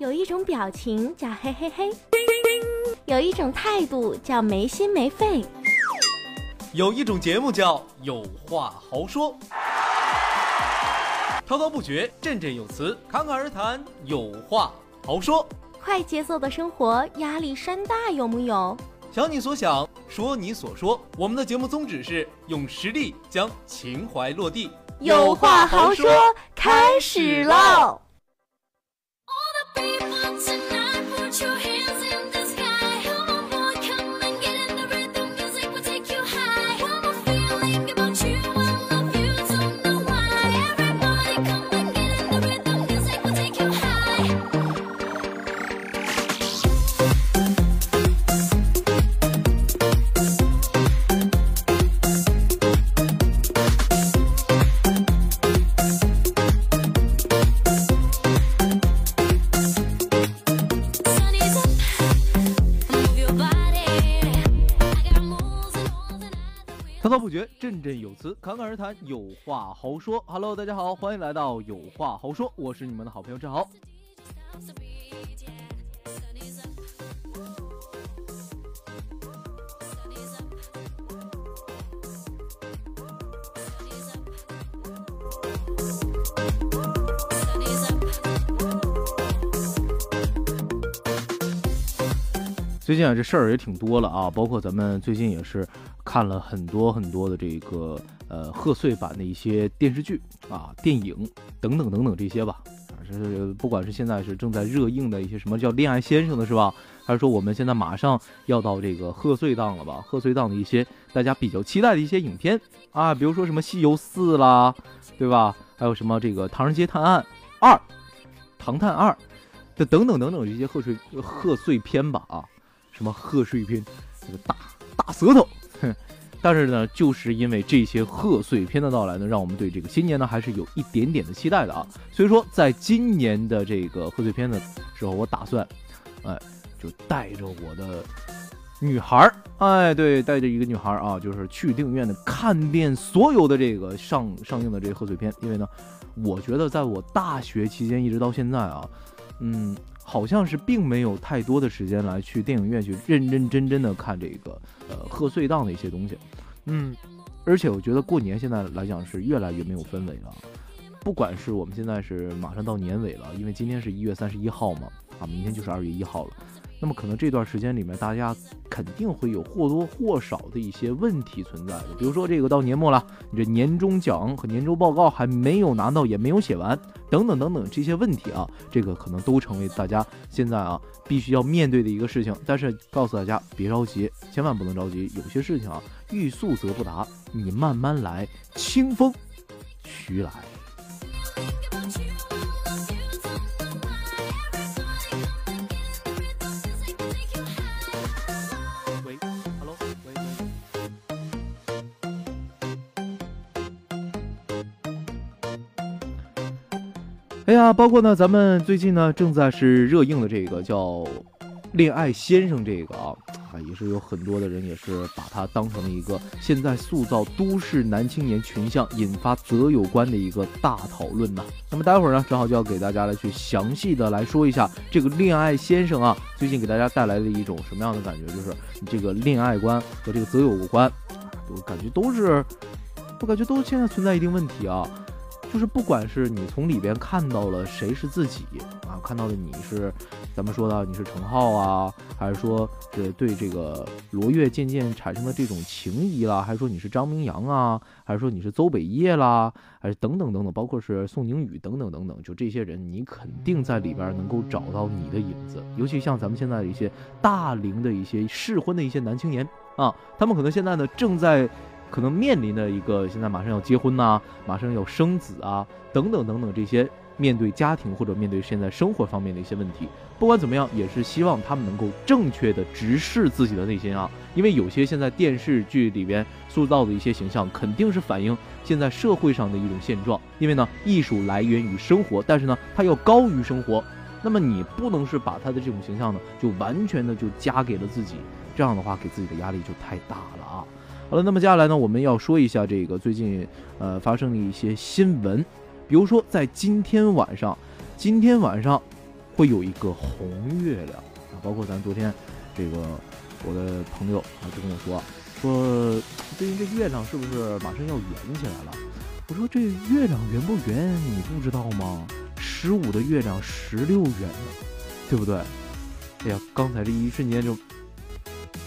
有一种表情叫嘿嘿嘿，有一种态度叫没心没肺，有一种节目叫有话好说，滔滔不绝，振振有词，侃侃而谈，有话好说。快节奏的生活压力山大，有木有？想你所想，说你所说。我们的节目宗旨是用实力将情怀落地。有话好说，开始喽！振有词，侃侃而谈，有话好说。Hello，大家好，欢迎来到有话好说，我是你们的好朋友志豪。最近啊，这事儿也挺多了啊，包括咱们最近也是看了很多很多的这个呃贺岁版的一些电视剧啊、电影等等等等这些吧。啊，是不管是现在是正在热映的一些什么叫《恋爱先生》的是吧？还是说我们现在马上要到这个贺岁档了吧？贺岁档的一些大家比较期待的一些影片啊，比如说什么《西游四》啦，对吧？还有什么这个《唐人街探案二》《唐探二》的等等等等这些贺岁贺岁片吧啊。什么贺岁片，这个大大舌头，但是呢，就是因为这些贺岁片的到来呢，让我们对这个新年呢还是有一点点的期待的啊。所以说，在今年的这个贺岁片的时候，我打算，哎，就带着我的女孩儿，哎，对，带着一个女孩儿啊，就是去电影院的看遍所有的这个上上映的这个贺岁片。因为呢，我觉得在我大学期间一直到现在啊，嗯。好像是并没有太多的时间来去电影院去认认真真的看这个呃贺岁档的一些东西，嗯，而且我觉得过年现在来讲是越来越没有氛围了，不管是我们现在是马上到年尾了，因为今天是一月三十一号嘛，啊，明天就是二月一号了。那么可能这段时间里面，大家肯定会有或多或少的一些问题存在的，比如说这个到年末了，你这年终奖和年终报告还没有拿到，也没有写完，等等等等这些问题啊，这个可能都成为大家现在啊必须要面对的一个事情。但是告诉大家别着急，千万不能着急，有些事情啊欲速则不达，你慢慢来，清风徐来。那，包括呢，咱们最近呢正在是热映的这个叫《恋爱先生》这个啊，啊也是有很多的人也是把它当成了一个现在塑造都市男青年群像、引发择友观的一个大讨论呢。那么待会儿呢，正好就要给大家来去详细的来说一下这个《恋爱先生》啊，最近给大家带来的一种什么样的感觉？就是你这个恋爱观和这个择友观，我感觉都是，我感觉都现在存在一定问题啊。就是不管是你从里边看到了谁是自己啊，看到的你是，咱们说的你是程浩啊，还是说是对这个罗越渐渐产生的这种情谊啦，还是说你是张明阳啊，还是说你是邹北叶啦，还是等等等等，包括是宋宁宇等等等等，就这些人，你肯定在里边能够找到你的影子。尤其像咱们现在的一些大龄的一些适婚的一些男青年啊，他们可能现在呢正在。可能面临的一个现在马上要结婚呐，马上要生子啊，等等等等这些面对家庭或者面对现在生活方面的一些问题，不管怎么样，也是希望他们能够正确的直视自己的内心啊，因为有些现在电视剧里边塑造的一些形象，肯定是反映现在社会上的一种现状。因为呢，艺术来源于生活，但是呢，它要高于生活，那么你不能是把他的这种形象呢，就完全的就加给了自己，这样的话给自己的压力就太大了啊。好了，那么接下来呢，我们要说一下这个最近呃发生的一些新闻，比如说在今天晚上，今天晚上会有一个红月亮啊。包括咱昨天这个我的朋友啊就跟我说说，最近这月亮是不是马上要圆起来了？我说这月亮圆不圆你不知道吗？十五的月亮十六圆呢，对不对？哎呀，刚才这一瞬间就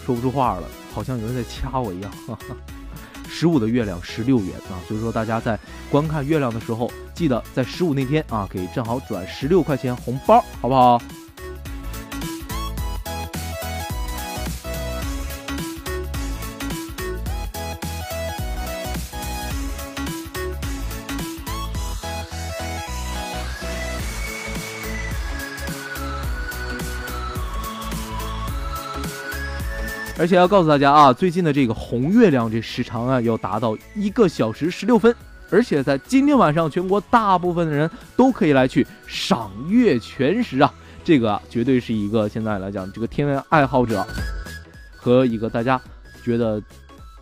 说不出话了，好像有人在掐我一样。十五的月亮十六圆啊，所以说大家在观看月亮的时候，记得在十五那天啊，给正好转十六块钱红包，好不好？而且要告诉大家啊，最近的这个红月亮这时长啊，要达到一个小时十六分。而且在今天晚上，全国大部分的人都可以来去赏月全食啊！这个啊，绝对是一个现在来讲，这个天文爱好者和一个大家觉得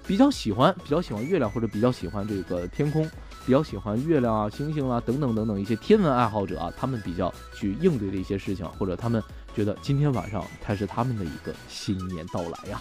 比较喜欢、比较喜欢月亮或者比较喜欢这个天空、比较喜欢月亮啊、星星啊等等等等一些天文爱好者啊，他们比较去应对的一些事情，或者他们。觉得今天晚上才是他们的一个新年到来呀。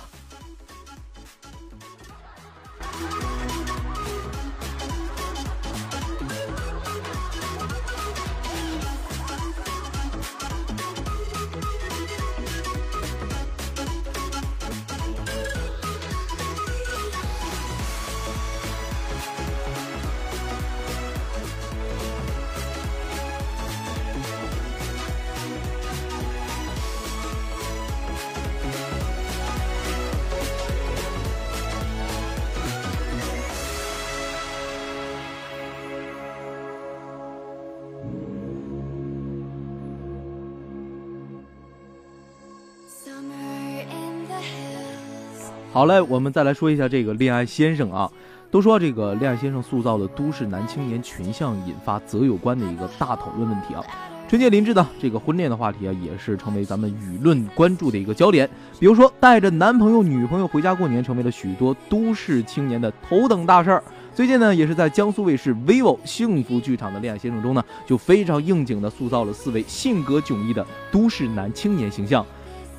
好嘞，我们再来说一下这个恋爱先生啊。都说这个恋爱先生塑造了都市男青年群像，引发择友观的一个大讨论问题啊。春节临至呢这个婚恋的话题啊，也是成为咱们舆论关注的一个焦点。比如说，带着男朋友、女朋友回家过年，成为了许多都市青年的头等大事儿。最近呢，也是在江苏卫视 vivo 幸福剧场的恋爱先生中呢，就非常应景的塑造了四位性格迥异的都市男青年形象。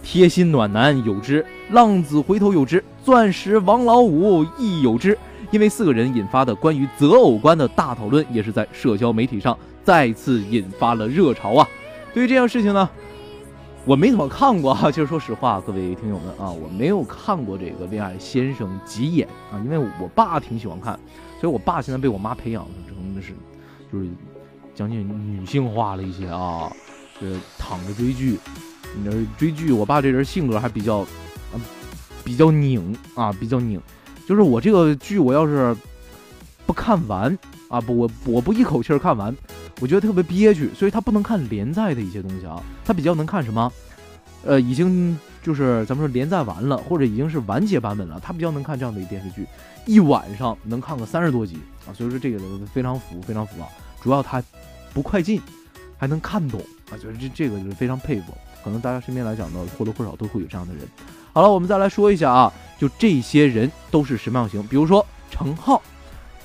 贴心暖男有之，浪子回头有之，钻石王老五亦有之。因为四个人引发的关于择偶观的大讨论，也是在社交媒体上再次引发了热潮啊。对于这件事情呢，我没怎么看过哈。其实说实话，各位听友们啊，我没有看过这个《恋爱先生》几眼啊，因为我爸挺喜欢看，所以我爸现在被我妈培养的真的是，就是将近女性化了一些啊，这躺着追剧。你这追剧，我爸这人性格还比较，嗯比较拧啊，比较拧。就是我这个剧，我要是不看完啊，不，我我不一口气儿看完，我觉得特别憋屈。所以他不能看连载的一些东西啊，他比较能看什么？呃，已经就是咱们说连载完了，或者已经是完结版本了，他比较能看这样的电视剧，一晚上能看个三十多集啊。所以说这个非常服，非常服啊。主要他不快进，还能看懂啊，就是这这个就是非常佩服。可能大家身边来讲呢，或多或少都会有这样的人。好了，我们再来说一下啊，就这些人都是什么样型？比如说程浩，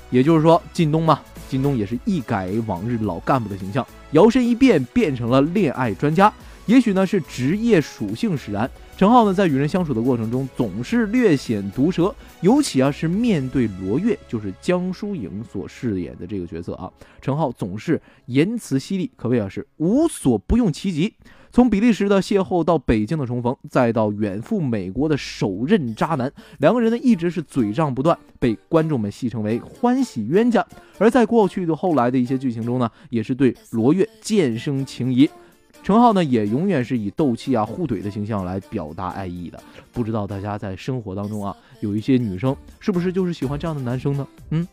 也就是说靳东嘛，靳东也是一改往日老干部的形象，摇身一变变成了恋爱专家。也许呢是职业属性使然，陈浩呢在与人相处的过程中总是略显毒舌，尤其啊是面对罗月，就是江疏影所饰演的这个角色啊，陈浩总是言辞犀利，可谓啊是无所不用其极。从比利时的邂逅到北京的重逢，再到远赴美国的首任渣男，两个人呢一直是嘴仗不断，被观众们戏称为欢喜冤家。而在过去的后来的一些剧情中呢，也是对罗月渐生情谊。陈浩呢，也永远是以斗气啊、互怼的形象来表达爱意的。不知道大家在生活当中啊，有一些女生是不是就是喜欢这样的男生呢？嗯。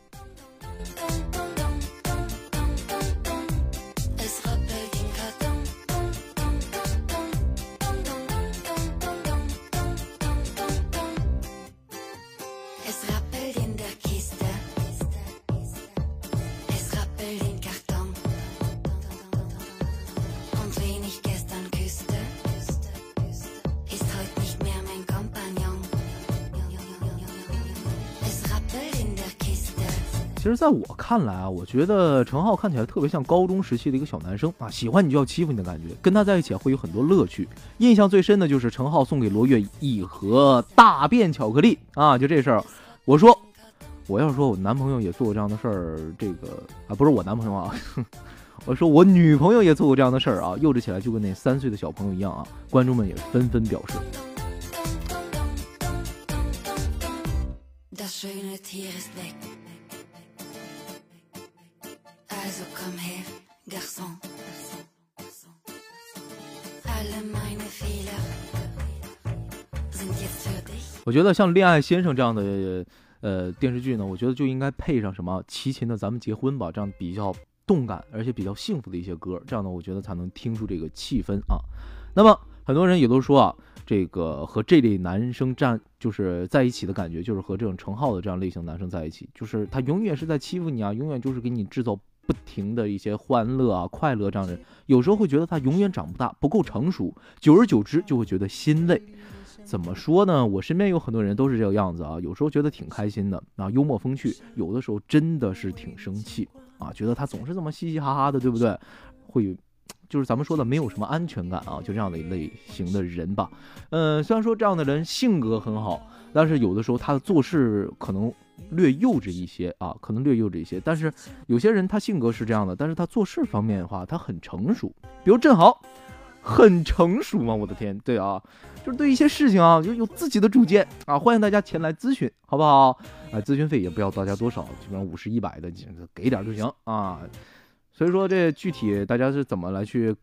其实，在我看来啊，我觉得陈浩看起来特别像高中时期的一个小男生啊，喜欢你就要欺负你的感觉，跟他在一起会有很多乐趣。印象最深的就是陈浩送给罗月一盒大便巧克力啊，就这事儿，我说，我要说我男朋友也做过这样的事儿，这个啊，不是我男朋友啊，我说我女朋友也做过这样的事儿啊，幼稚起来就跟那三岁的小朋友一样啊，观众们也纷纷表示。我觉得像《恋爱先生》这样的呃电视剧呢，我觉得就应该配上什么齐秦的《咱们结婚吧》这样比较动感而且比较幸福的一些歌，这样呢，我觉得才能听出这个气氛啊。那么很多人也都说啊，这个和这类男生站就是在一起的感觉，就是和这种程浩的这样类型男生在一起，就是他永远是在欺负你啊，永远就是给你制造不停的一些欢乐啊、快乐这样的人。有时候会觉得他永远长不大，不够成熟，久而久之就会觉得心累。怎么说呢？我身边有很多人都是这个样子啊，有时候觉得挺开心的啊，幽默风趣；有的时候真的是挺生气啊，觉得他总是这么嘻嘻哈哈的，对不对？会，就是咱们说的没有什么安全感啊，就这样的一类型的人吧。嗯，虽然说这样的人性格很好，但是有的时候他的做事可能略幼稚一些啊，可能略幼稚一些。但是有些人他性格是这样的，但是他做事方面的话，他很成熟。比如郑豪，很成熟吗？我的天，对啊。就是对一些事情啊，就有自己的主见啊，欢迎大家前来咨询，好不好？啊，咨询费也不要大家多少，基本上五十、一百的，给点就行啊。所以说这具体大家是怎么来去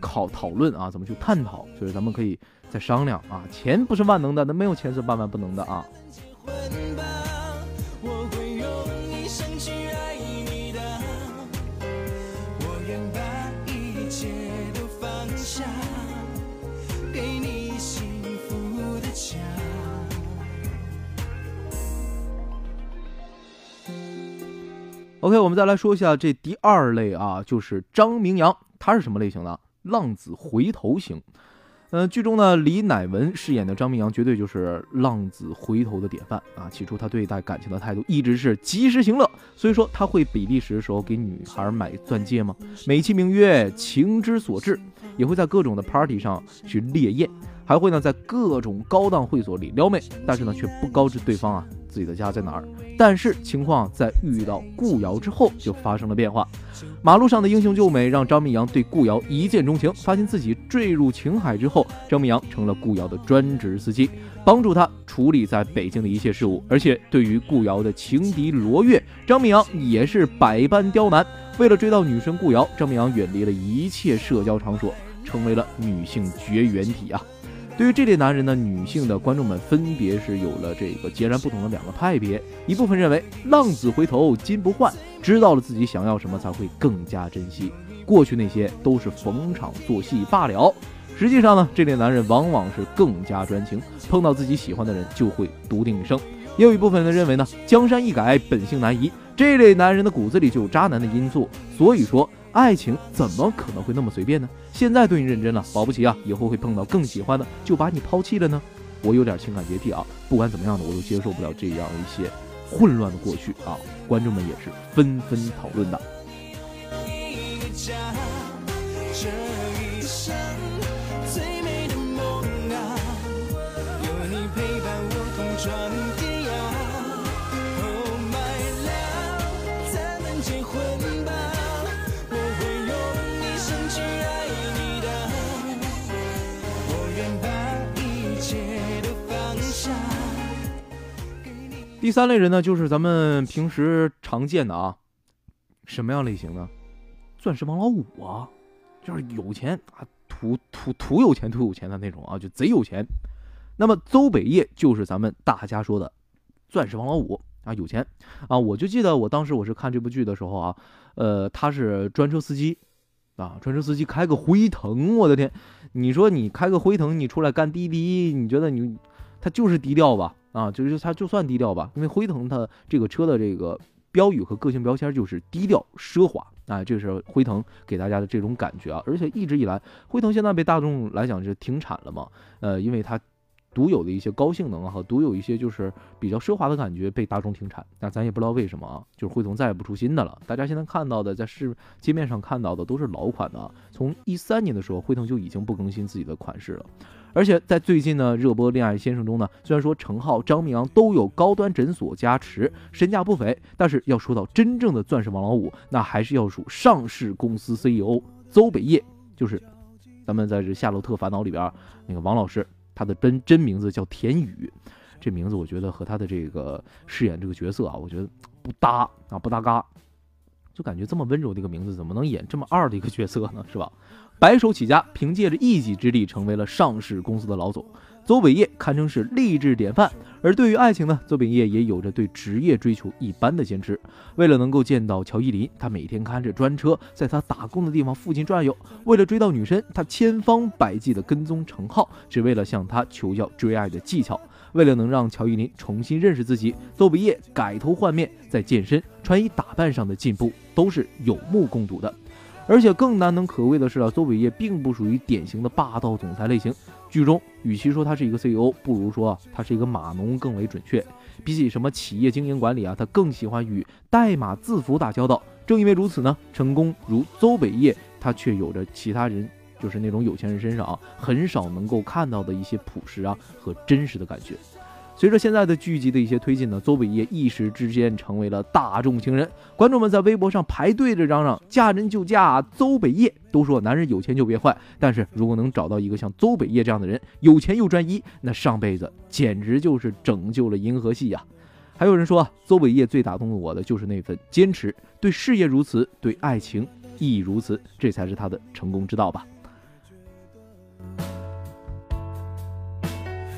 考讨论啊，怎么去探讨，所以咱们可以再商量啊。钱不是万能的，那没有钱是万万不能的啊。OK，我们再来说一下这第二类啊，就是张明阳，他是什么类型的？浪子回头型。嗯，剧中呢，李乃文饰演的张明阳绝对就是浪子回头的典范啊。起初他对待感情的态度一直是及时行乐，所以说他会比利时的时候给女孩买钻戒吗？美其名曰情之所至，也会在各种的 party 上去烈焰，还会呢在各种高档会所里撩妹，但是呢却不告知对方啊。自己的家在哪儿？但是情况在遇到顾瑶之后就发生了变化。马路上的英雄救美让张明阳对顾瑶一见钟情，发现自己坠入情海之后，张明阳成了顾瑶的专职司机，帮助他处理在北京的一切事务。而且对于顾瑶的情敌罗月，张明阳也是百般刁难。为了追到女神顾瑶，张明阳远离了一切社交场所，成为了女性绝缘体啊。对于这类男人呢，女性的观众们分别是有了这个截然不同的两个派别。一部分认为浪子回头金不换，知道了自己想要什么才会更加珍惜，过去那些都是逢场作戏罢了。实际上呢，这类男人往往是更加专情，碰到自己喜欢的人就会笃定一生。也有一部分人认为呢，江山易改，本性难移，这类男人的骨子里就有渣男的因素，所以说。爱情怎么可能会那么随便呢？现在对你认真了，保不齐啊，以后会碰到更喜欢的，就把你抛弃了呢。我有点情感洁癖啊，不管怎么样的，我都接受不了这样一些混乱的过去啊。观众们也是纷纷讨论的。第三类人呢，就是咱们平时常见的啊，什么样类型呢？钻石王老五啊，就是有钱啊，土土土有钱，土有钱的那种啊，就贼有钱。那么邹北业就是咱们大家说的钻石王老五啊，有钱啊。我就记得我当时我是看这部剧的时候啊，呃，他是专车司机啊，专车司机开个辉腾，我的天，你说你开个辉腾，你出来干滴滴，你觉得你它就是低调吧？啊，就是它就算低调吧，因为辉腾它这个车的这个标语和个性标签就是低调奢华啊，这是辉腾给大家的这种感觉啊。而且一直以来，辉腾现在被大众来讲是停产了嘛，呃，因为它独有的一些高性能啊和独有一些就是比较奢华的感觉被大众停产，那咱也不知道为什么啊，就是辉腾再也不出新的了。大家现在看到的在市街面上看到的都是老款的，从一三年的时候辉腾就已经不更新自己的款式了。而且在最近呢热播《恋爱先生》中呢，虽然说陈浩、张明阳都有高端诊所加持，身价不菲，但是要说到真正的钻石王老五，那还是要数上市公司 CEO 邹北业，就是咱们在这《夏洛特烦恼》里边那个王老师，他的真真名字叫田宇，这名字我觉得和他的这个饰演这个角色啊，我觉得不搭啊，不搭嘎。就感觉这么温柔的一个名字，怎么能演这么二的一个角色呢？是吧？白手起家，凭借着一己之力成为了上市公司的老总，邹伟业堪称是励志典范。而对于爱情呢，邹伟业也有着对职业追求一般的坚持。为了能够见到乔伊林，他每天开着专车在他打工的地方附近转悠。为了追到女神，他千方百计地跟踪程浩，只为了向他求教追爱的技巧。为了能让乔伊林重新认识自己，邹伟业改头换面，在健身、穿衣打扮上的进步都是有目共睹的。而且更难能可贵的是啊，邹伟业并不属于典型的霸道总裁类型。剧中与其说他是一个 CEO，不如说他是一个码农更为准确。比起什么企业经营管理啊，他更喜欢与代码字符打交道。正因为如此呢，成功如邹伟业，他却有着其他人就是那种有钱人身上啊很少能够看到的一些朴实啊和真实的感觉。随着现在的剧集的一些推进呢，邹伟业一时之间成为了大众情人，观众们在微博上排队着嚷嚷“嫁人就嫁邹北业”，都说男人有钱就别坏。但是如果能找到一个像邹北业这样的人，有钱又专一，那上辈子简直就是拯救了银河系呀！还有人说，邹北业最打动我的就是那份坚持，对事业如此，对爱情亦如此，这才是他的成功之道吧。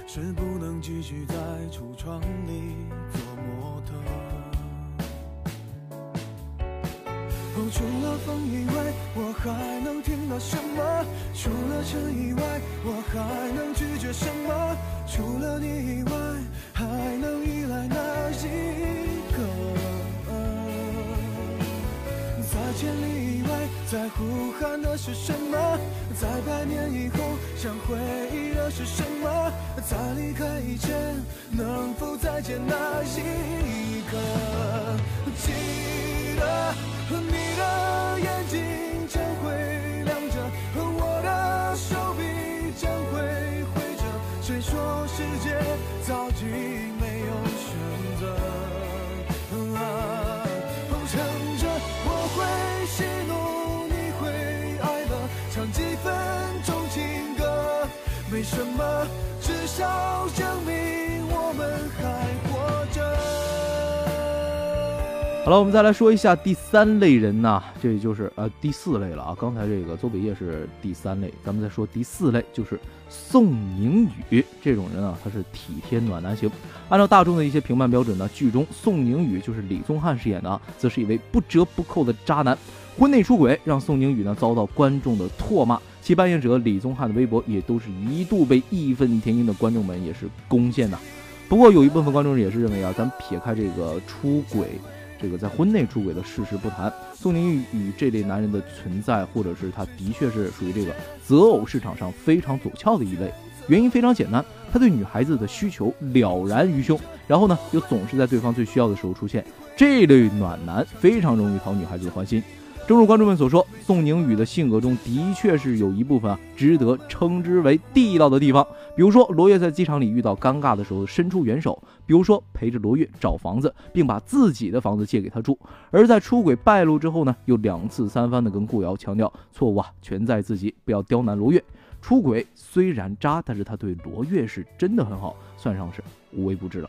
是不能继续在橱窗里做模特。哦，除了风以外，我还能听到什么？除了尘以外，我还能拒绝什么？除了你以外，还能依赖哪一个？在千里以外，在呼喊的是什么？在百年以后，想回忆的是什么？在离开以前，能否再见那一刻？记得你的眼睛什么。至少证明我们还活着。好了，我们再来说一下第三类人呐，这就是呃第四类了啊。刚才这个邹北业是第三类，咱们再说第四类，就是宋宁宇这种人啊，他是体贴暖男型。按照大众的一些评判标准呢，剧中宋宁宇就是李宗翰饰演的，则是一位不折不扣的渣男。婚内出轨让宋宁宇呢遭到观众的唾骂，其扮演者李宗翰的微博也都是一度被义愤填膺的观众们也是攻陷呐。不过有一部分观众也是认为啊，咱撇开这个出轨，这个在婚内出轨的事实不谈，宋宁宇这类男人的存在，或者是他的确是属于这个择偶市场上非常走俏的一类。原因非常简单，他对女孩子的需求了然于胸，然后呢又总是在对方最需要的时候出现，这类暖男非常容易讨女孩子的欢心。正如观众们所说，宋宁宇的性格中的确是有一部分啊值得称之为地道的地方。比如说，罗越在机场里遇到尴尬的时候伸出援手；比如说，陪着罗越找房子，并把自己的房子借给他住；而在出轨败露之后呢，又两次三番的跟顾瑶强调错误啊全在自己，不要刁难罗越。出轨虽然渣，但是他对罗越是真的很好，算上是无微不至了。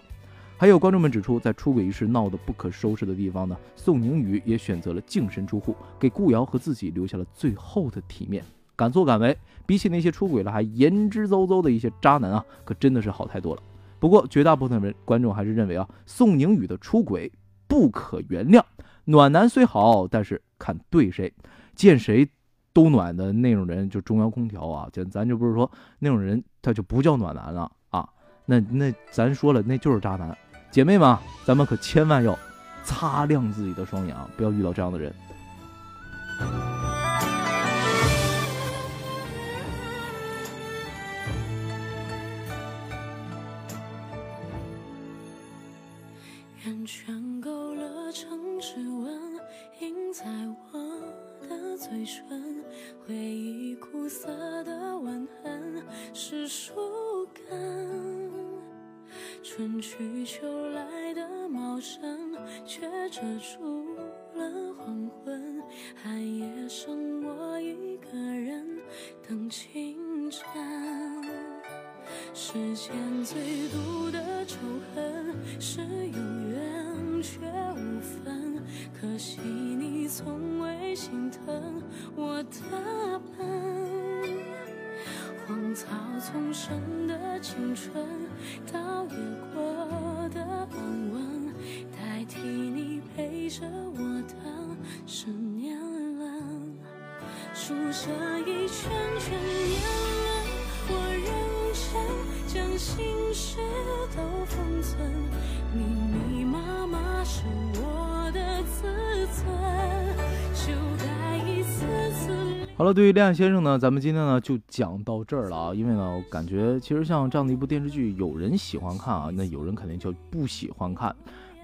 还有观众们指出，在出轨一事闹得不可收拾的地方呢，宋宁宇也选择了净身出户，给顾瑶和自己留下了最后的体面。敢作敢为，比起那些出轨了还言之凿凿的一些渣男啊，可真的是好太多了。不过绝大部分人观众还是认为啊，宋宁宇的出轨不可原谅。暖男虽好，但是看对谁，见谁都暖的那种人就中央空调啊，就咱就不是说那种人他就不叫暖男了啊。那那咱说了，那就是渣男。姐妹们咱们可千万要擦亮自己的双眼啊不要遇到这样的人。圈勾勒成指纹印在我的嘴唇回忆苦涩的吻痕是说春去秋来的茂盛，却遮住了黄昏。寒夜剩我一个人等清晨。世间最毒的仇恨，是有缘却无分。可惜你从未心疼我的笨。荒草丛生的青春，倒着我的是年轮。数着一圈圈年轮，我认真将心事都封存，密密麻麻是我的自尊，就该一次次。好了，对于恋爱先生呢，咱们今天呢就讲到这儿了啊。因为呢，我感觉其实像这样的一部电视剧，有人喜欢看啊，那有人肯定就不喜欢看。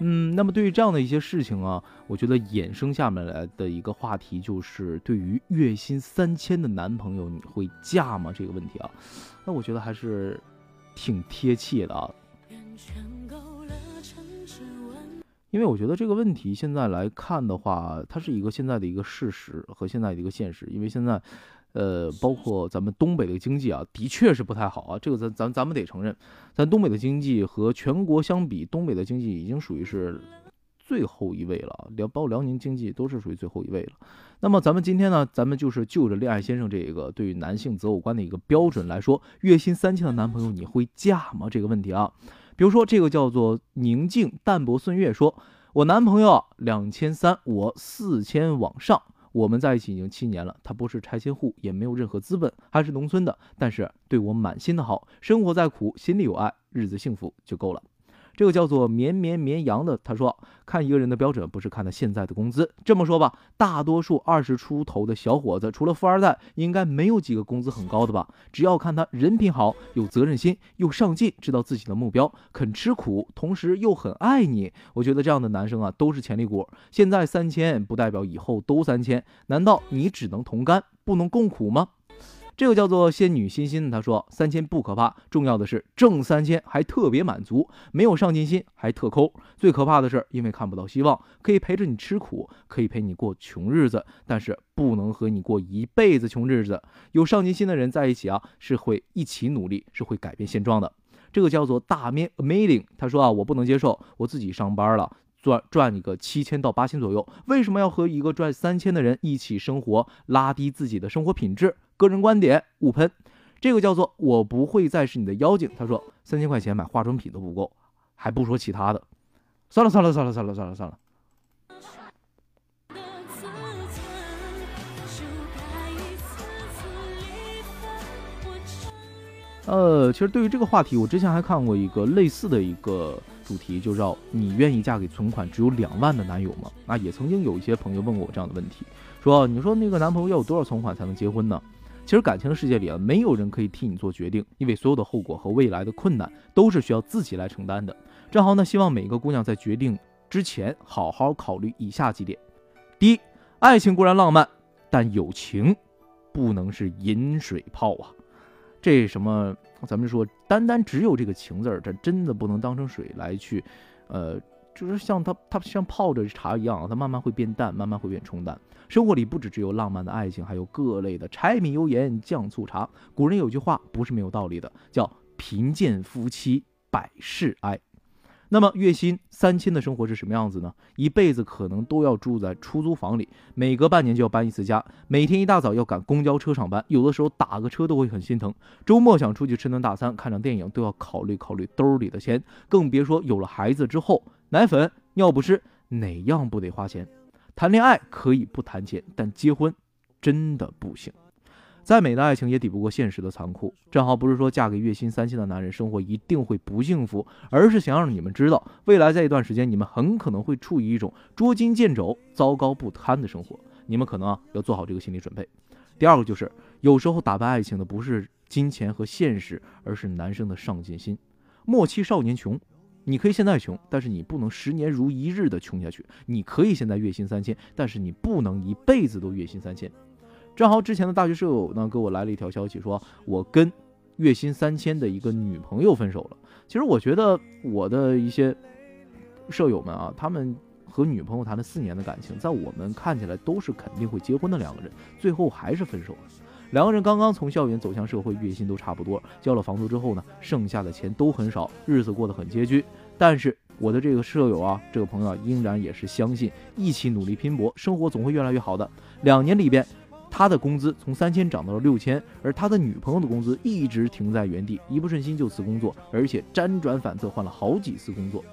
嗯，那么对于这样的一些事情啊，我觉得衍生下面来的一个话题就是，对于月薪三千的男朋友，你会嫁吗？这个问题啊，那我觉得还是挺贴切的啊。因为我觉得这个问题现在来看的话，它是一个现在的一个事实和现在的一个现实。因为现在，呃，包括咱们东北的经济啊，的确是不太好啊。这个咱咱咱们得承认，咱东北的经济和全国相比，东北的经济已经属于是最后一位了。辽包括辽宁经济都是属于最后一位了。那么咱们今天呢，咱们就是就着恋爱先生这个对于男性择偶观的一个标准来说，月薪三千的男朋友你会嫁吗？这个问题啊。比如说，这个叫做宁静淡泊岁月，说我男朋友两千三，我四千往上，我们在一起已经七年了。他不是拆迁户，也没有任何资本，还是农村的，但是对我满心的好，生活再苦，心里有爱，日子幸福就够了。这个叫做绵绵绵羊的，他说看一个人的标准不是看他现在的工资。这么说吧，大多数二十出头的小伙子，除了富二代，应该没有几个工资很高的吧？只要看他人品好，有责任心，又上进，知道自己的目标，肯吃苦，同时又很爱你，我觉得这样的男生啊都是潜力股。现在三千不代表以后都三千，难道你只能同甘不能共苦吗？这个叫做仙女欣欣，她说三千不可怕，重要的是挣三千还特别满足，没有上进心还特抠。最可怕的是，因为看不到希望，可以陪着你吃苦，可以陪你过穷日子，但是不能和你过一辈子穷日子。有上进心的人在一起啊，是会一起努力，是会改变现状的。这个叫做大面 amazing，他说啊，我不能接受我自己上班了。赚赚一个七千到八千左右，为什么要和一个赚三千的人一起生活，拉低自己的生活品质？个人观点，勿喷。这个叫做我不会再是你的妖精。他说三千块钱买化妆品都不够，还不说其他的。算了算了算了算了算了算了。呃，其实对于这个话题，我之前还看过一个类似的一个。主题就叫你愿意嫁给存款只有两万的男友吗？那也曾经有一些朋友问过我这样的问题，说你说那个男朋友要有多少存款才能结婚呢？其实感情的世界里啊，没有人可以替你做决定，因为所有的后果和未来的困难都是需要自己来承担的。正好呢，希望每一个姑娘在决定之前好好考虑以下几点：第一，爱情固然浪漫，但友情不能是饮水泡啊。这什么？咱们说，单单只有这个情字儿，这真的不能当成水来去，呃，就是像它，它像泡着茶一样，它慢慢会变淡，慢慢会变冲淡。生活里不只只有浪漫的爱情，还有各类的柴米油盐酱醋茶。古人有句话不是没有道理的，叫贫贱夫妻百事哀。那么月薪三千的生活是什么样子呢？一辈子可能都要住在出租房里，每隔半年就要搬一次家，每天一大早要赶公交车上班，有的时候打个车都会很心疼。周末想出去吃顿大餐、看场电影，都要考虑考虑兜里的钱，更别说有了孩子之后，奶粉、尿不湿哪样不得花钱？谈恋爱可以不谈钱，但结婚真的不行。再美的爱情也抵不过现实的残酷。正好不是说嫁给月薪三千的男人生活一定会不幸福，而是想让你们知道，未来在一段时间你们很可能会处于一种捉襟见肘、糟糕不堪的生活。你们可能啊要做好这个心理准备。第二个就是，有时候打败爱情的不是金钱和现实，而是男生的上进心。莫欺少年穷，你可以现在穷，但是你不能十年如一日的穷下去。你可以现在月薪三千，但是你不能一辈子都月薪三千。正好之前的大学舍友呢给我来了一条消息，说我跟月薪三千的一个女朋友分手了。其实我觉得我的一些舍友们啊，他们和女朋友谈了四年的感情，在我们看起来都是肯定会结婚的两个人，最后还是分手了。两个人刚刚从校园走向社会，月薪都差不多，交了房租之后呢，剩下的钱都很少，日子过得很拮据。但是我的这个舍友啊，这个朋友啊，依然也是相信一起努力拼搏，生活总会越来越好的。两年里边，他的工资从三千涨到了六千，而他的女朋友的工资一直停在原地，一不顺心就辞工作，而且辗转反侧换了好几次工作。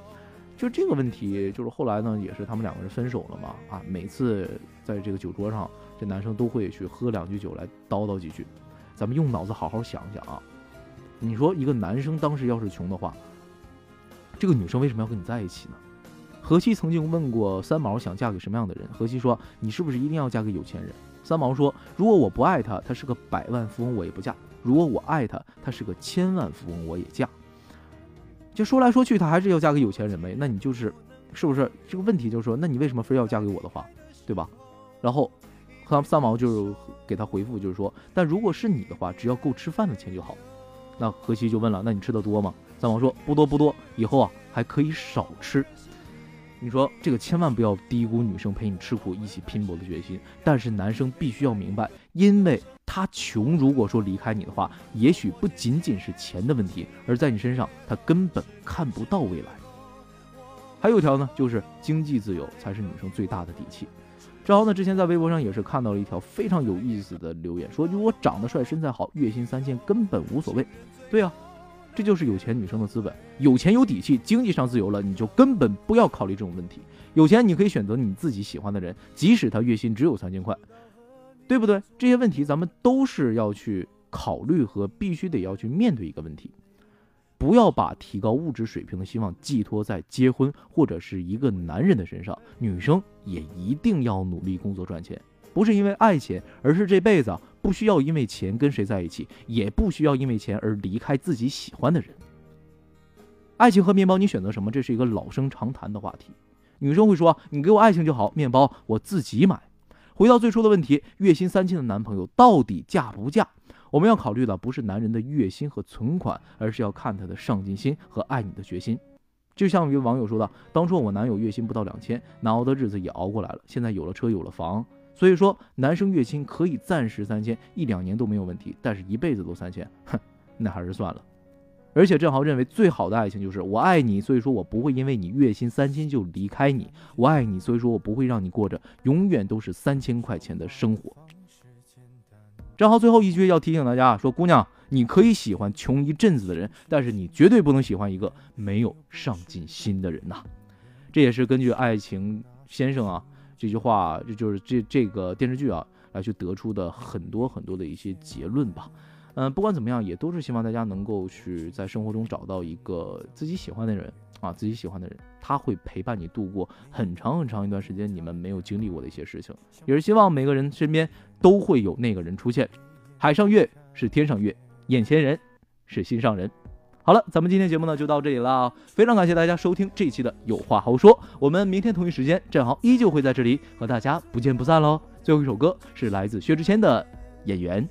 就这个问题，就是后来呢，也是他们两个人分手了嘛。啊，每次在这个酒桌上，这男生都会去喝两句酒来叨叨几句。咱们用脑子好好想想啊，你说一个男生当时要是穷的话，这个女生为什么要跟你在一起呢？何西曾经问过三毛想嫁给什么样的人，何西说：“你是不是一定要嫁给有钱人？”三毛说：“如果我不爱他，他是个百万富翁，我也不嫁；如果我爱他，他是个千万富翁，我也嫁。”就说来说去，他还是要嫁给有钱人呗？那你就是，是不是这个问题？就是说，那你为什么非要嫁给我的话，对吧？然后，三三毛就给他回复，就是说，但如果是你的话，只要够吃饭的钱就好。那何西就问了，那你吃的多吗？三毛说不多不多，以后啊还可以少吃。你说这个千万不要低估女生陪你吃苦、一起拼搏的决心。但是男生必须要明白，因为。他穷，如果说离开你的话，也许不仅仅是钱的问题，而在你身上，他根本看不到未来。还有一条呢，就是经济自由才是女生最大的底气。正好呢，之前在微博上也是看到了一条非常有意思的留言，说如果长得帅、身材好，月薪三千根本无所谓。对啊，这就是有钱女生的资本，有钱有底气，经济上自由了，你就根本不要考虑这种问题。有钱你可以选择你自己喜欢的人，即使他月薪只有三千块。对不对？这些问题咱们都是要去考虑和必须得要去面对一个问题，不要把提高物质水平的希望寄托在结婚或者是一个男人的身上。女生也一定要努力工作赚钱，不是因为爱钱，而是这辈子不需要因为钱跟谁在一起，也不需要因为钱而离开自己喜欢的人。爱情和面包，你选择什么？这是一个老生常谈的话题。女生会说：“你给我爱情就好，面包我自己买。”回到最初的问题，月薪三千的男朋友到底嫁不嫁？我们要考虑的不是男人的月薪和存款，而是要看他的上进心和爱你的决心。就像一位网友说的：“当初我男友月薪不到两千，难熬的日子也熬过来了。现在有了车有了房，所以说男生月薪可以暂时三千，一两年都没有问题，但是一辈子都三千，哼，那还是算了。”而且郑豪认为，最好的爱情就是我爱你，所以说我不会因为你月薪三千就离开你。我爱你，所以说我不会让你过着永远都是三千块钱的生活。正好最后一句要提醒大家说，姑娘，你可以喜欢穷一阵子的人，但是你绝对不能喜欢一个没有上进心的人呐。这也是根据《爱情先生》啊这句话，这就是这这个电视剧啊来去得出的很多很多的一些结论吧。嗯，不管怎么样，也都是希望大家能够去在生活中找到一个自己喜欢的人啊，自己喜欢的人，他会陪伴你度过很长很长一段时间你们没有经历过的一些事情。也是希望每个人身边都会有那个人出现。海上月是天上月，眼前人是心上人。好了，咱们今天节目呢就到这里了，非常感谢大家收听这一期的有话好说。我们明天同一时间，正好依旧会在这里和大家不见不散喽。最后一首歌是来自薛之谦的《演员》。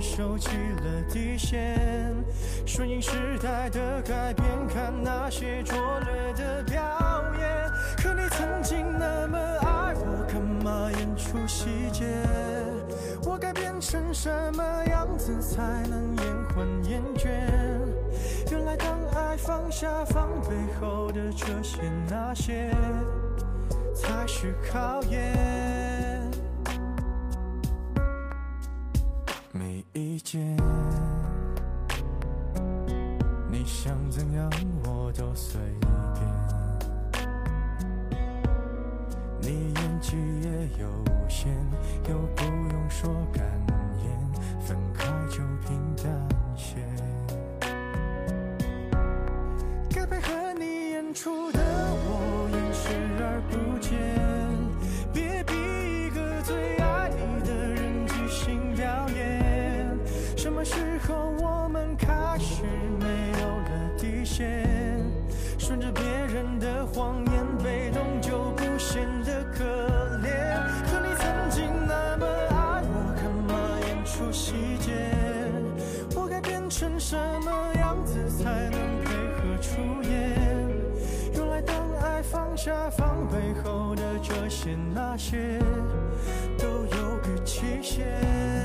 收起了底线，顺应时代的改变，看那些拙劣的表演。可你曾经那么爱我，干嘛演出细节？成什么样子才能延缓厌倦？原来当爱放下防备后的这些那些，才是考验。没意见，你想怎样我都随便。你演技也有限，又不用说感言，分开就平淡些。该配合你演出的我，演视而不见。别逼一个最爱你的人即兴表演。什么时候我们开始没有了底线，顺着别人的谎言？下防备后的这些那些，都有个期限。